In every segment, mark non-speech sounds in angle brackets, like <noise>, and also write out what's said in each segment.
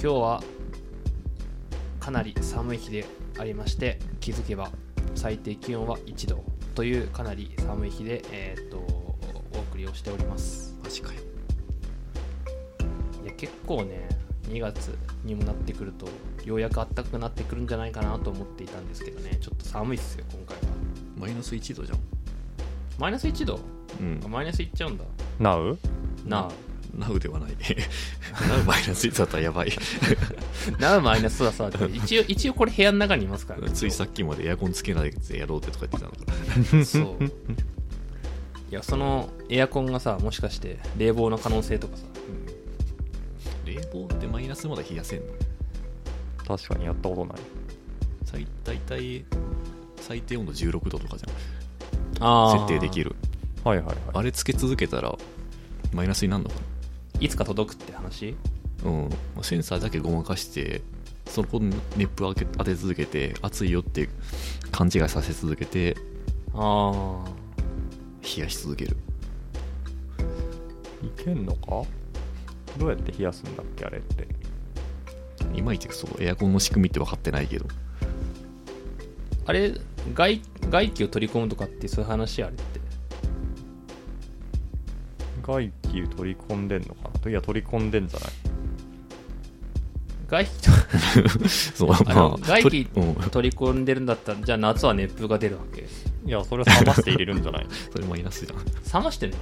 今日はかなり寒い日でありまして気づけば最低気温は1度というかなり寒い日で、えー、とお送りをしております。マジかよ。いや結構ね2月にもなってくるとようやく暖かくなってくるんじゃないかなと思っていたんですけどね。ちょっと寒いっすよ今回は。マイナス1度じゃん。マイナス1度？うん。あマイナスいっちゃうんだ。なう？なナウではない。<laughs> ナウマイナス1だったらやばい。あ <laughs> なあマイナスはさ一応一応これ部屋の中にいますからね。<laughs> ついさっきまでエアコンつけないでやろうってとか言ってたのか。らそう。いやそのエアコンがさもしかして冷房の可能性とかさ。冷房ってマイナスまで冷やせんの？確かにやったことない。最大体最低温度16度とかじゃあん設定できる。るはいはいはい。あれつけ続けたらマイナスになるのかいつか届くって話？なうん。センサーだけごまかしてそこに熱風当て当て続けて暑いよって勘違いさせ続けてああ冷やし続ける。いけんのか？どうやって冷やすんだっけあれって。いまいちそうエアコンの仕組みって分かってないけど。あれ外外気を取り込むとかってそういう話あれって。外気取り込んでんのかな？いや取り込んでんじゃない？外気 <laughs> そうあの外気うん。取り込んでるんだったらじゃあ夏は熱風が出るわけ。いやそれは冷まして入れるんじゃない？<laughs> それマイナスじ冷ましてんの？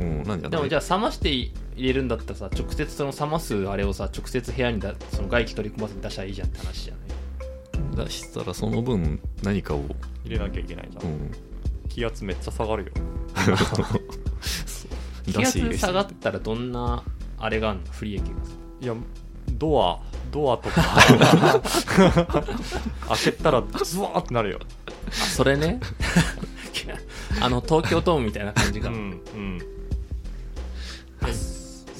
ゃんうんなんじゃでもじゃあ冷まして入れるんだったらさ直接その冷ますあれをさ直接部屋にだその外気取り込ませて出したらいいじゃんって話じゃない？出したらその分何かを、入れなきゃいけないじゃん、うん、気圧めっちゃ下がるよ <laughs> 気圧下がったらどんなあれがあるの？不利益が。さいやドアドアとか。<laughs> 開けたらズワーってなるよ。あそれね。<laughs> あの東京ドームみたいな感じが、うんうん。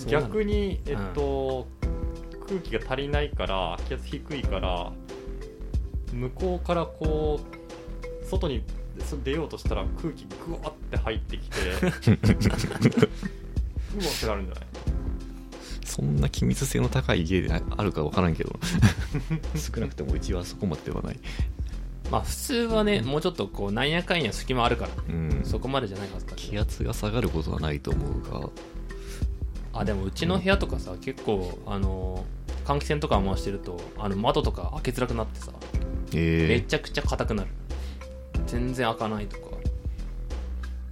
逆にえっと、空気が足りないから気圧低いから向こうからこう外にそ出ようとしたら空気グワって入ってきて <laughs> うわってなるんじゃない？そんな機密性の高い家であるか分からんけど。<laughs> 少なくともうちはそこまではない、まあ普通はねもうちょっとこうなんやかんや隙間あるからうん、そこまでじゃないはずだけ気ど圧が下がることはないと思うが。あでもうちの部屋とかさ結構あの換気扇とか回してるとあの窓とか開けづらくなってさめえ。ちゃくちゃ硬くなる全然開かないとか。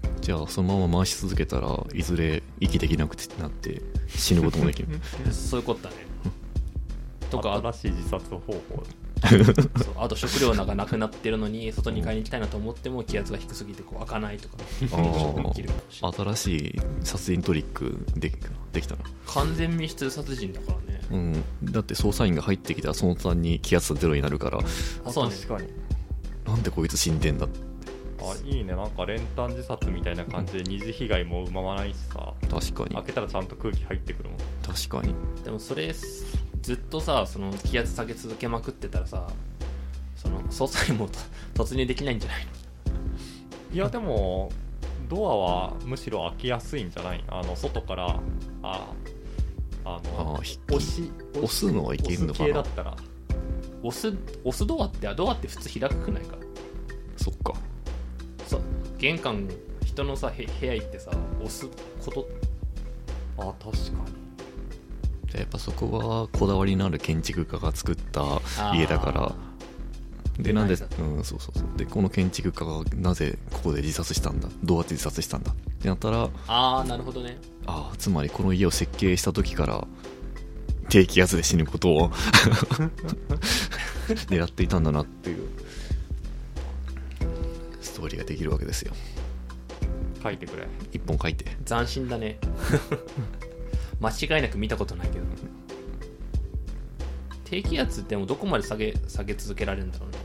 ー、じゃあそのまま回し続けたらいずれ息できなくなって死ぬこともできる。<laughs> そういうことだね。とかあ新しい自殺方法。そうあと食料がなくなってるのに外に買いに行きたいなと思っても気圧が低すぎてこう開かないとか。新しい殺人トリックでできたな完全密室殺人だからね。うん、だって捜査員が入ってきたらその途端に気圧がゼロになるから。あそうね。確かになんでこいつ死んでんだあいいね。なんか練炭自殺みたいな感じで二次被害も生まないしさ。確かに。開けたらちゃんと空気入ってくるもん。確かに。でもそれずっとさその気圧下げ続けまくってたらさその捜査員もと突入できないんじゃないの？いやでもドアはむしろ開きやすいんじゃない？あの外からああのああひ押し押すのはいけるのかな？押す押すドアってドアって普通開くくないかそっか。そう玄関人のさへ部屋行ってさ押すこと。あ確かに。やっぱそこはこだわりのある建築家が作った家だから。でなんで、うん、そうそうそう。でこの建築家がなぜここで自殺したんだ？どうやって自殺したんだ？ってなったらああなるほどね。ああつまりこの家を設計した時から低気圧で死ぬことを <laughs> <laughs> 狙っていたんだなっていうストーリーができるわけですよ。書いてくれ。一本書いて。斬新だね。<laughs> 間違いなく見たことないけど。低気圧ってでもどこまで下げ下げ続けられるんだろうね。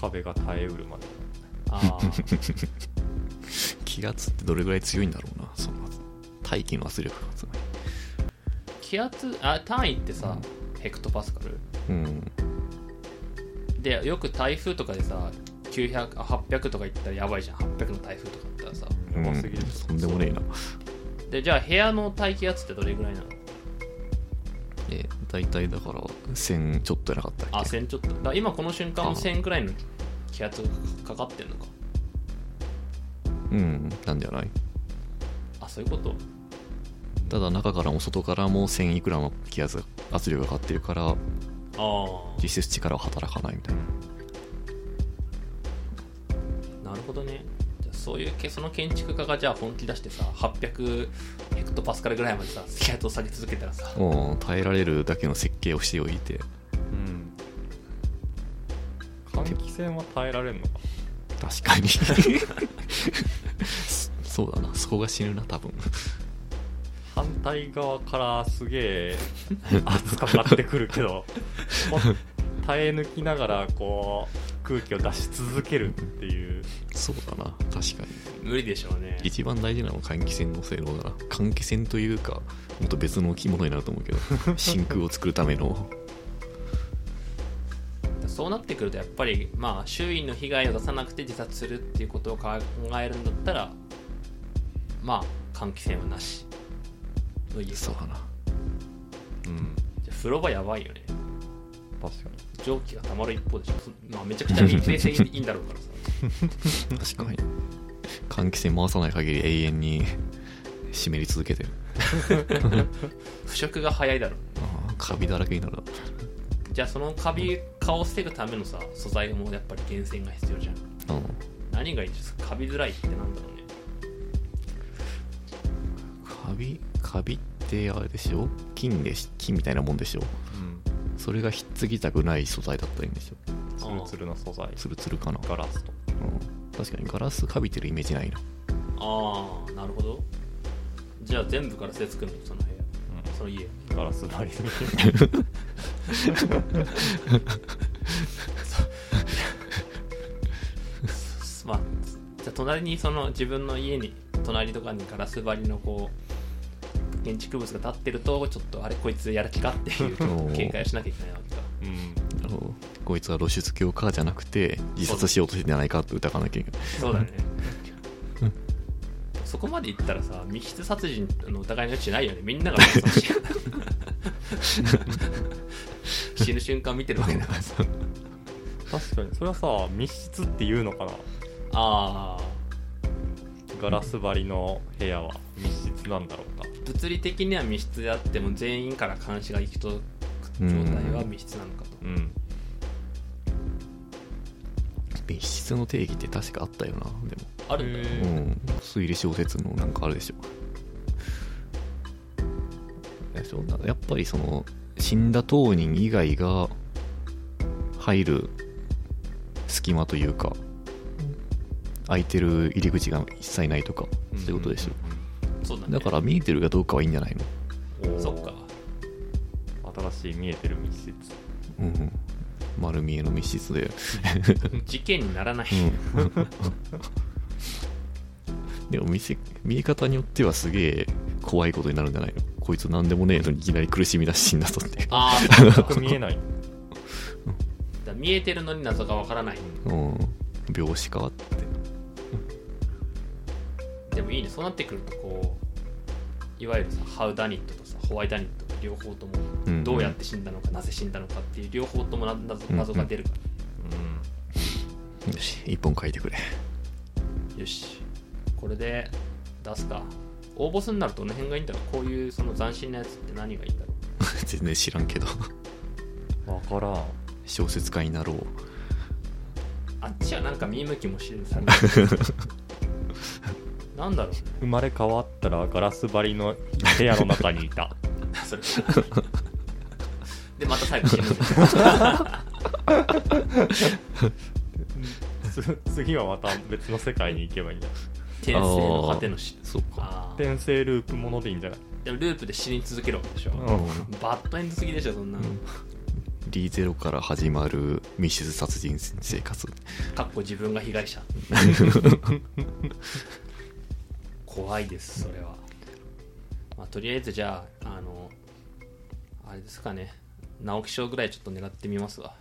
壁が耐えうるまで。ああ <laughs> 気圧ってどれぐらい強いんだろうな。その大気の圧力がつま気圧あ単位ってさ、ヘクトパスカル。りうん。でよく台風とかでさ900あ800とか言ったらやばいじゃん。800の台風とかだったらさうますぎるとんでもねえな。でじゃあ部屋の大気圧ってどれぐらいなの？え大体だから1000ちょっとやなかったっけ？あ1000ちょっと。だ今この瞬間もあ。1000くらいの気圧がかかってんのかうんなんじゃないあそういうことただ中からも外からも1000いくらの気圧圧力がかかってるからああ実質力は働かないみたいな。なるほどね。じゃあそういうけその建築家がじゃあ本気出してさ800ヘクトパスカルぐらいまでさ気圧を下げ続けたらさ。もう耐えられるだけの設計をしておいて。うん。換気扇は耐えられるのか？確かに。<laughs> そうだな。そこが死ぬな多分。反対側からすげえ圧かかってくるけど <laughs> 耐え抜きながらこう空気を出し続けるっていう。そうだな確かに。無理でしょうね。一番大事なのは換気扇の性能だな。換気扇というかもっと別の着物になると思うけど <laughs> 真空を作るための。そうなってくるとやっぱりまあ周囲の被害を出さなくて自殺するっていうことを考えるんだったらまあ換気扇はなしの家かそうだな。うん。じゃあ風呂場やばいよね。確かに。蒸気が溜まる一方でしょ。まあめちゃくちゃ密閉性いいんだろうからさ。<laughs> 確かに。換気扇回さない限り永遠に湿り続けてる。腐食が早いだろうああカビだらけになる。なじゃあそのカビ化を防ぐためのさ素材もやっぱり厳選が必要じゃん。うん。何がいいですか？カビづらいってなんだろうねカビカビってあれでしょ？金でし金みたいなもんでしょ？うん。それがひっつきたくない素材だったらいいんでしょ？ツルツルの素材。ツルツルかな、ガラスと。うん、確かにガラスカビてるイメージないな。ああなるほど。じゃあ全部ガラスで作るの？その部屋。その家。うんガラス張りに <laughs> まあじゃあ隣にその自分の家に隣とかにガラス張りのこう建築物が建ってるとちょっとあれこいつやる気かっていう警戒をしなきゃいけないわけかうん。こいつは露出狂かじゃなくて自殺しようとしてんじゃないかって疑わなきゃいけない。そうだね。<laughs> そこまで言ったらさ密室殺人の疑いの余地ないよね。みんなが死ぬ瞬間見てるわけだから。さ <laughs> 確かに。それはさ密室っていうのかな？ああガラス張りの部屋は密室なんだろうか物理的には密室であっても全員から監視が行き届く状態は密室なのかと。うん。密室の定義って確かあったよなでも。あるんだよ。うん。推理小説のなんかあるでしょ。でしょやっぱりその死んだ当人以外が入る隙間というか空いてる入り口が一切ないとかそういうことでしょそうだね。だから見えてるかどうかはいいんじゃないの？そっか。新しい見えてる密室。うんうん。丸見えの密室で、<laughs> 事件にならない、うん、<laughs> でも見せ見え方によってはすげえ怖いことになるんじゃないの？こいつ何でもねえのにいきなり苦しみだし死んだぞって。ああ見えない。<laughs> だ見えてるのに謎がわからない。うん。病死変わっもいいね。そうなってくるとこういわゆるさハウダニットとさホワイダニットが両方ともうんどうやって死んだのか、なぜ死んだのかっていう両方ともな謎謎が出るかうん。よし一本書いてくれ。ら、よし。これで出すか。応募するなるとどの辺がいいんだろう。こういうその斬新なやつって何がいいんだろう。<laughs> 全然知らんけど。わからん。小説家になろう。あっちはなんか見向きもしるさ <laughs> なんだろう。ね生まれ変わったらガラス張りの部屋の中にいた。それでまた最後死ぬ。<laughs> 次はまた別の世界に行けばいいんだ。転生の果ての死。そうか。転生ループものでいいんじゃない？でもループで死に続けるわけでしょ、うん。バッドエンドすぎでしょそんなの、リゼロから始まる密室殺人生活。かっこ自分が被害者 <laughs> 怖いですそれは、まあ、とりあえずじゃああのあれですかね。直木賞ぐらいちょっと狙ってみますわ。